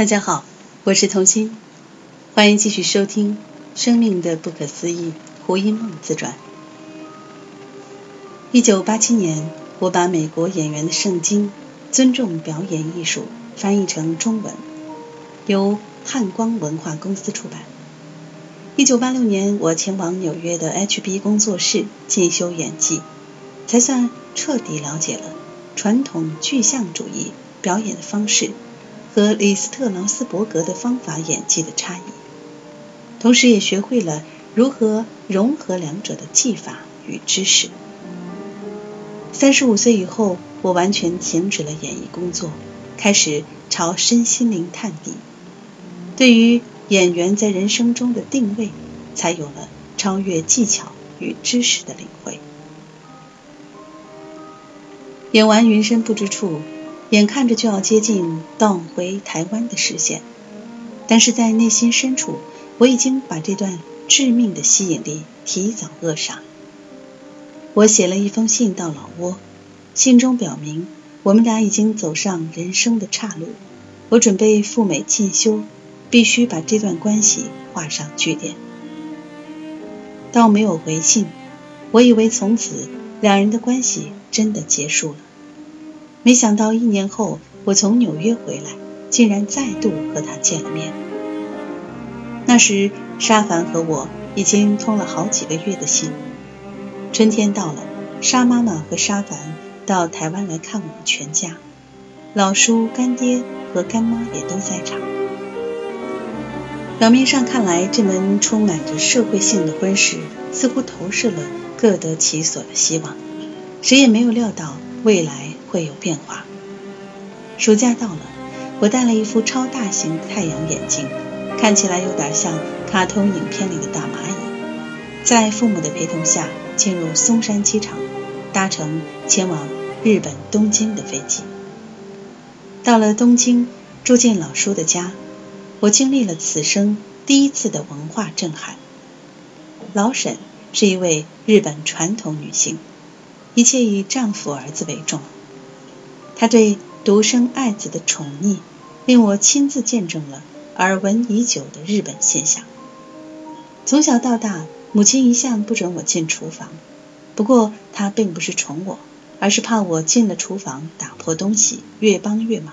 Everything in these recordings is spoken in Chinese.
大家好，我是童心，欢迎继续收听《生命的不可思议》胡因梦自传。一九八七年，我把美国演员的圣经《尊重表演艺术》翻译成中文，由汉光文化公司出版。一九八六年，我前往纽约的 HB 工作室进修演技，才算彻底了解了传统具象主义表演的方式。和李斯特劳斯伯格的方法演技的差异，同时也学会了如何融合两者的技法与知识。三十五岁以后，我完全停止了演艺工作，开始朝身心灵探底。对于演员在人生中的定位，才有了超越技巧与知识的领会。演完《云深不知处》。眼看着就要接近到回台湾的视线，但是在内心深处，我已经把这段致命的吸引力提早扼杀。我写了一封信到老挝，信中表明我们俩已经走上人生的岔路，我准备赴美进修，必须把这段关系画上句点。倒没有回信，我以为从此两人的关系真的结束了。没想到一年后，我从纽约回来，竟然再度和他见了面。那时，沙凡和我已经通了好几个月的信。春天到了，沙妈妈和沙凡到台湾来看我们全家，老叔、干爹和干妈也都在场。表面上看来，这门充满着社会性的婚事似乎投射了各得其所的希望，谁也没有料到未来。会有变化。暑假到了，我带了一副超大型太阳眼镜，看起来有点像卡通影片里的大蚂蚁。在父母的陪同下，进入松山机场，搭乘前往日本东京的飞机。到了东京，住进老叔的家，我经历了此生第一次的文化震撼。老沈是一位日本传统女性，一切以丈夫儿子为重。他对独生爱子的宠溺，令我亲自见证了耳闻已久的日本现象。从小到大，母亲一向不准我进厨房，不过她并不是宠我，而是怕我进了厨房打破东西，越帮越忙。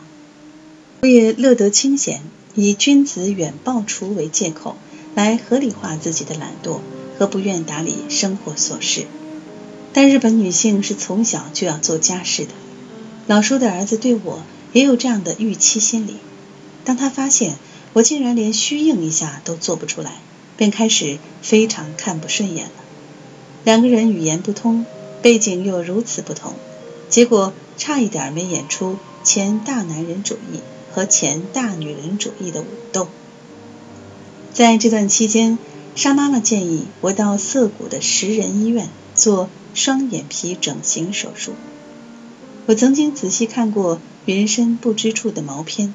我也乐得清闲，以君子远庖厨为借口，来合理化自己的懒惰和不愿打理生活琐事。但日本女性是从小就要做家事的。老叔的儿子对我也有这样的预期心理。当他发现我竟然连虚应一下都做不出来，便开始非常看不顺眼了。两个人语言不通，背景又如此不同，结果差一点没演出前大男人主义和前大女人主义的武斗。在这段期间，沙妈妈建议我到涩谷的食人医院做双眼皮整形手术。我曾经仔细看过《云深不知处》的毛片，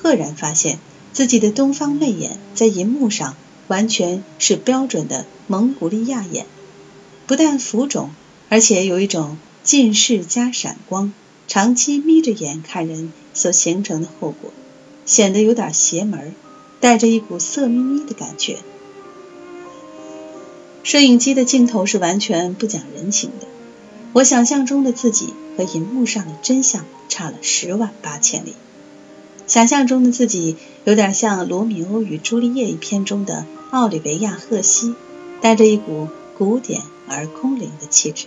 赫然发现自己的东方媚眼在银幕上完全是标准的蒙古利亚眼，不但浮肿，而且有一种近视加闪光，长期眯着眼看人所形成的后果，显得有点邪门，带着一股色眯眯的感觉。摄影机的镜头是完全不讲人情的。我想象中的自己和银幕上的真相差了十万八千里。想象中的自己有点像《罗密欧与朱丽叶》一篇中的奥利维亚·赫西，带着一股古典而空灵的气质。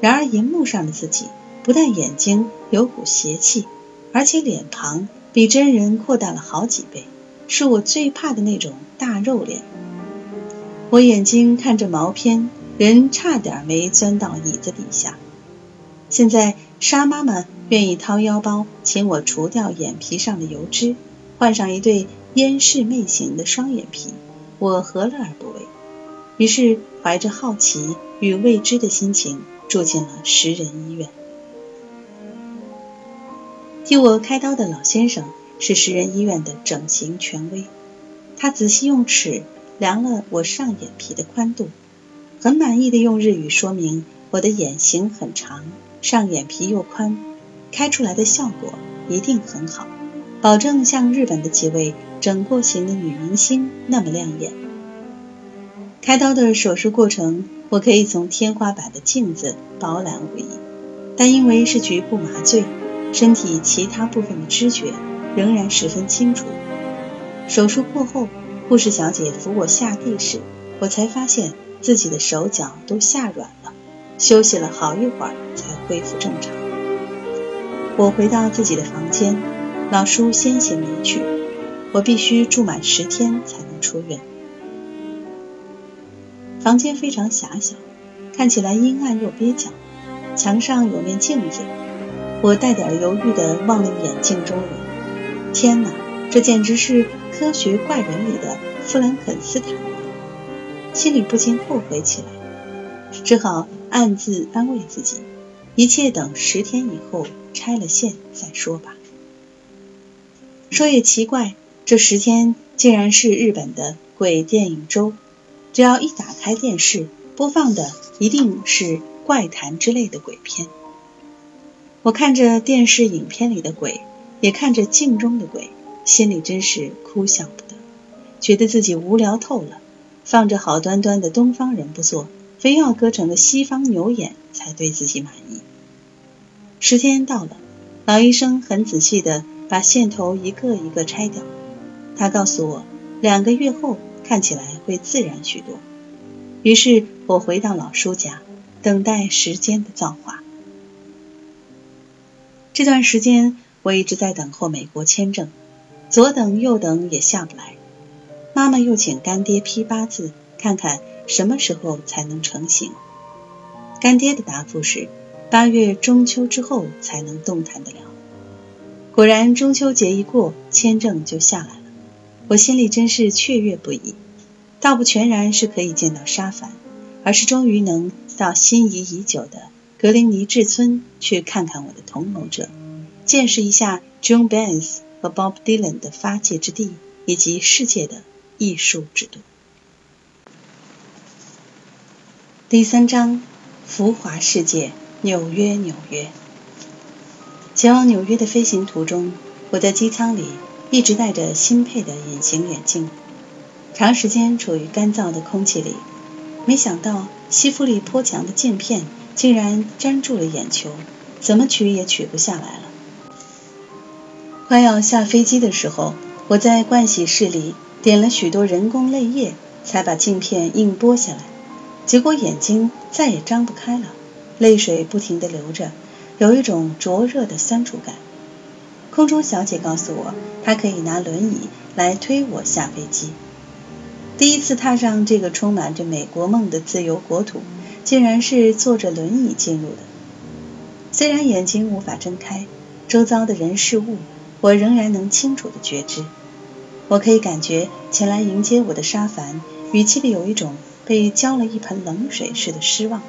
然而，银幕上的自己不但眼睛有股邪气，而且脸庞比真人扩大了好几倍，是我最怕的那种大肉脸。我眼睛看着毛片。人差点没钻到椅子底下。现在沙妈妈愿意掏腰包请我除掉眼皮上的油脂，换上一对燕氏媚型的双眼皮，我何乐而不为？于是怀着好奇与未知的心情住进了食人医院。替我开刀的老先生是食人医院的整形权威，他仔细用尺量了我上眼皮的宽度。很满意的用日语说明我的眼型很长，上眼皮又宽，开出来的效果一定很好。保证像日本的几位整过型的女明星那么亮眼。开刀的手术过程，我可以从天花板的镜子饱览无遗，但因为是局部麻醉，身体其他部分的知觉仍然十分清楚。手术过后，护士小姐扶我下地时，我才发现自己的手脚都吓软了，休息了好一会儿才恢复正常。我回到自己的房间，老叔先行离去，我必须住满十天才能出院。房间非常狭小，看起来阴暗又蹩脚。墙上有面镜子，我带点犹豫地望了眼镜中人。天哪，这简直是科学怪人里的弗兰肯斯坦！心里不禁后悔起来，只好暗自安慰自己：一切等十天以后拆了线再说吧。说也奇怪，这十天竟然是日本的鬼电影周。只要一打开电视，播放的一定是怪谈之类的鬼片。我看着电视影片里的鬼，也看着镜中的鬼，心里真是哭笑不得，觉得自己无聊透了。放着好端端的东方人不做，非要割成了西方牛眼才对自己满意。时间到了，老医生很仔细地把线头一个一个拆掉。他告诉我，两个月后。看起来会自然许多。于是我回到老叔家，等待时间的造化。这段时间我一直在等候美国签证，左等右等也下不来。妈妈又请干爹批八字，看看什么时候才能成行。干爹的答复是八月中秋之后才能动弹得了。果然中秋节一过，签证就下来了。我心里真是雀跃不已，倒不全然是可以见到沙凡，而是终于能到心仪已久的格林尼治村去看看我的同谋者，见识一下 John Bens 和 Bob Dylan 的发迹之地以及世界的艺术之都。第三章：浮华世界，纽约，纽约。前往纽约的飞行途中，我在机舱里。一直戴着新配的隐形眼镜，长时间处于干燥的空气里，没想到吸附力颇强的镜片竟然粘住了眼球，怎么取也取不下来了。快要下飞机的时候，我在盥洗室里点了许多人工泪液，才把镜片硬剥下来。结果眼睛再也张不开了，泪水不停地流着，有一种灼热的酸楚感。空中小姐告诉我，她可以拿轮椅来推我下飞机。第一次踏上这个充满着美国梦的自由国土，竟然是坐着轮椅进入的。虽然眼睛无法睁开，周遭的人事物我仍然能清楚的觉知。我可以感觉前来迎接我的沙凡语气里有一种被浇了一盆冷水似的失望。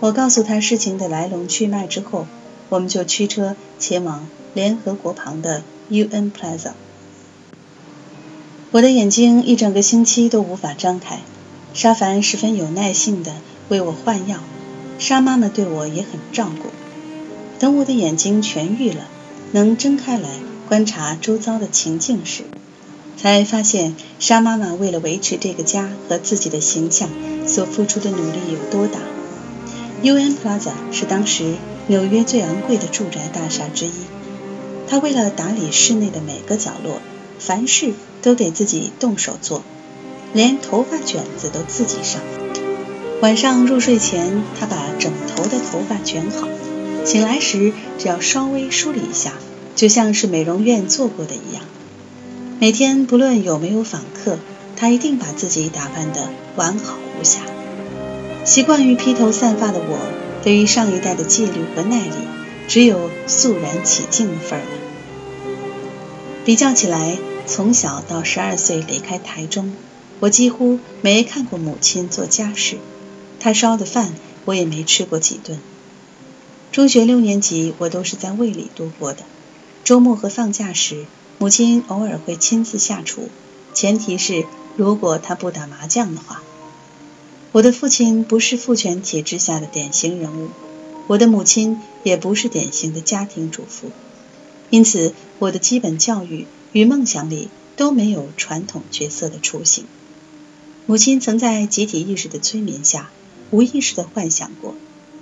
我告诉他事情的来龙去脉之后，我们就驱车前往。联合国旁的 UN Plaza，我的眼睛一整个星期都无法张开。沙凡十分有耐性的为我换药，沙妈妈对我也很照顾。等我的眼睛痊愈了，能睁开来观察周遭的情境时，才发现沙妈妈为了维持这个家和自己的形象所付出的努力有多大。UN Plaza 是当时纽约最昂贵的住宅大厦之一。他为了打理室内的每个角落，凡事都得自己动手做，连头发卷子都自己上。晚上入睡前，他把枕头的头发卷好，醒来时只要稍微梳理一下，就像是美容院做过的一样。每天不论有没有访客，他一定把自己打扮得完好无瑕。习惯于披头散发的我，对于上一代的纪律和耐力。只有肃然起敬的份儿了。比较起来，从小到十二岁离开台中，我几乎没看过母亲做家事，她烧的饭我也没吃过几顿。中学六年级，我都是在胃里度过的。周末和放假时，母亲偶尔会亲自下厨，前提是如果她不打麻将的话。我的父亲不是父权体制下的典型人物。我的母亲也不是典型的家庭主妇，因此我的基本教育与梦想里都没有传统角色的雏形。母亲曾在集体意识的催眠下，无意识的幻想过，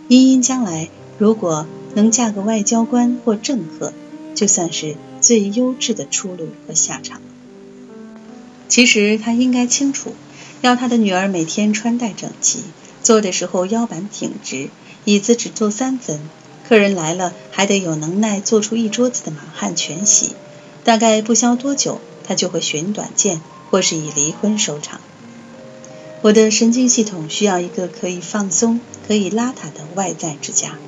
茵茵将来如果能嫁个外交官或政客，就算是最优质的出路和下场。其实他应该清楚，要他的女儿每天穿戴整齐，坐的时候腰板挺直，椅子只坐三分，客人来了还得有能耐做出一桌子的满汉全席。大概不消多久，他就会寻短见，或是以离婚收场。我的神经系统需要一个可以放松、可以邋遢的外在之家，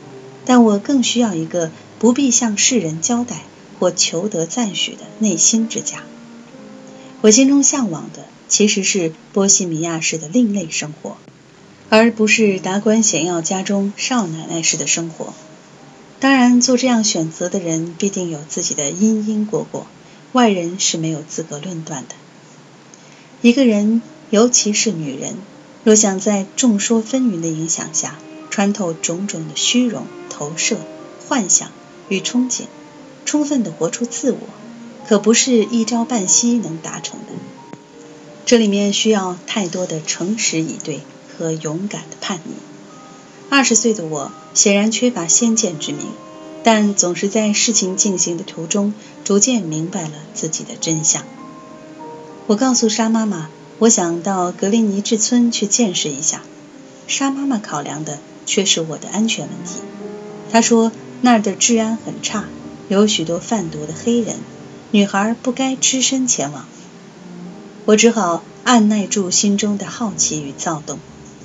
但我更需要一个不必向世人交代或求得赞许的内心之家。我心中向往的其实是波西米亚式的另类生活，而不是达官显要家中少奶奶式的生活。当然，做这样选择的人必定有自己的因因果果，外人是没有资格论断的。一个人。尤其是女人，若想在众说纷纭的影响下穿透种种的虚荣、投射、幻想与憧憬，充分的活出自我，可不是一朝半夕能达成的。这里面需要太多的诚实以对和勇敢的叛逆。二十岁的我显然缺乏先见之明，但总是在事情进行的途中，逐渐明白了自己的真相。我告诉沙妈妈。我想到格林尼治村去见识一下，沙妈妈考量的却是我的安全问题。她说那儿的治安很差，有许多贩毒的黑人，女孩不该只身前往。我只好按耐住心中的好奇与躁动，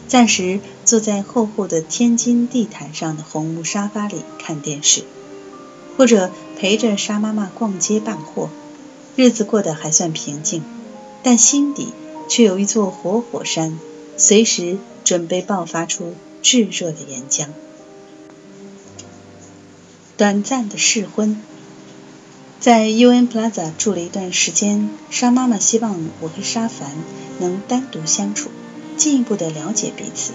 暂时坐在厚厚的天津地毯上的红木沙发里看电视，或者陪着沙妈妈逛街办货，日子过得还算平静，但心底。却有一座活火山，随时准备爆发出炙热的岩浆。短暂的试婚，在 UN Plaza 住了一段时间，沙妈妈希望我和沙凡能单独相处，进一步的了解彼此。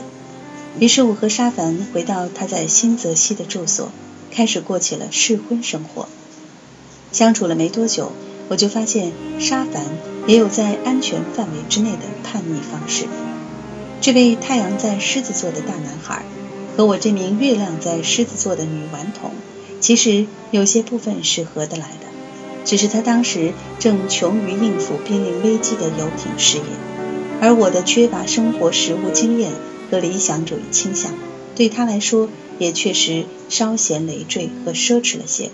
于是我和沙凡回到他在新泽西的住所，开始过起了试婚生活。相处了没多久。我就发现沙凡也有在安全范围之内的叛逆方式。这位太阳在狮子座的大男孩和我这名月亮在狮子座的女顽童，其实有些部分是合得来的。只是他当时正穷于应付濒临危机的游艇事业，而我的缺乏生活实务经验和理想主义倾向，对他来说也确实稍显累赘和奢侈了些。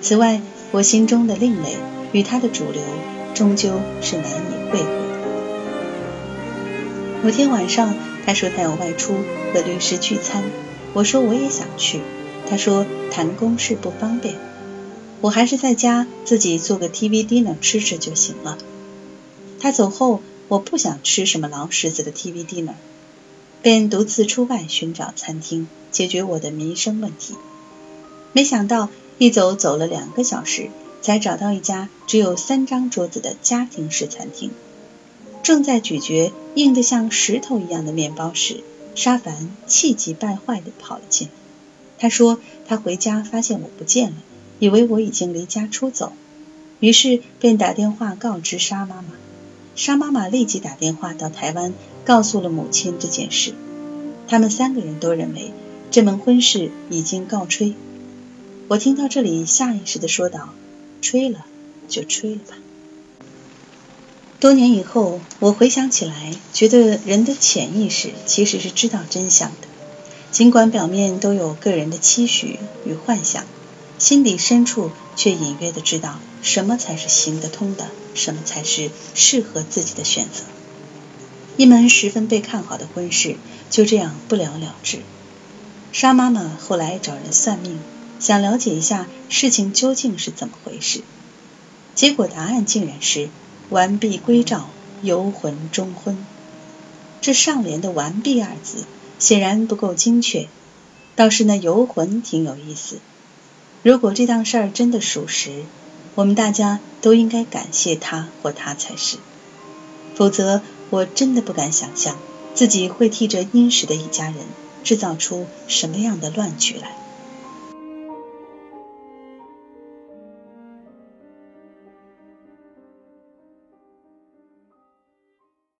此外，我心中的另类。与他的主流终究是难以汇合的。某天晚上，他说他要外出和律师聚餐，我说我也想去，他说谈公事不方便，我还是在家自己做个 TV dinner 吃吃就行了。他走后，我不想吃什么劳什子的 TV dinner，便独自出外寻找餐厅，解决我的民生问题。没想到一走走了两个小时。才找到一家只有三张桌子的家庭式餐厅。正在咀嚼硬得像石头一样的面包时，沙凡气急败坏地跑了进来。他说他回家发现我不见了，以为我已经离家出走，于是便打电话告知沙妈妈。沙妈妈立即打电话到台湾，告诉了母亲这件事。他们三个人都认为这门婚事已经告吹。我听到这里，下意识地说道。吹了就吹了吧。多年以后，我回想起来，觉得人的潜意识其实是知道真相的，尽管表面都有个人的期许与幻想，心底深处却隐约的知道什么才是行得通的，什么才是适合自己的选择。一门十分被看好的婚事就这样不了了之。沙妈妈后来找人算命。想了解一下事情究竟是怎么回事，结果答案竟然是“完璧归赵，游魂终婚”。这上联的“完璧”二字显然不够精确，倒是那游魂挺有意思。如果这档事儿真的属实，我们大家都应该感谢他或他才是，否则我真的不敢想象自己会替这殷实的一家人制造出什么样的乱局来。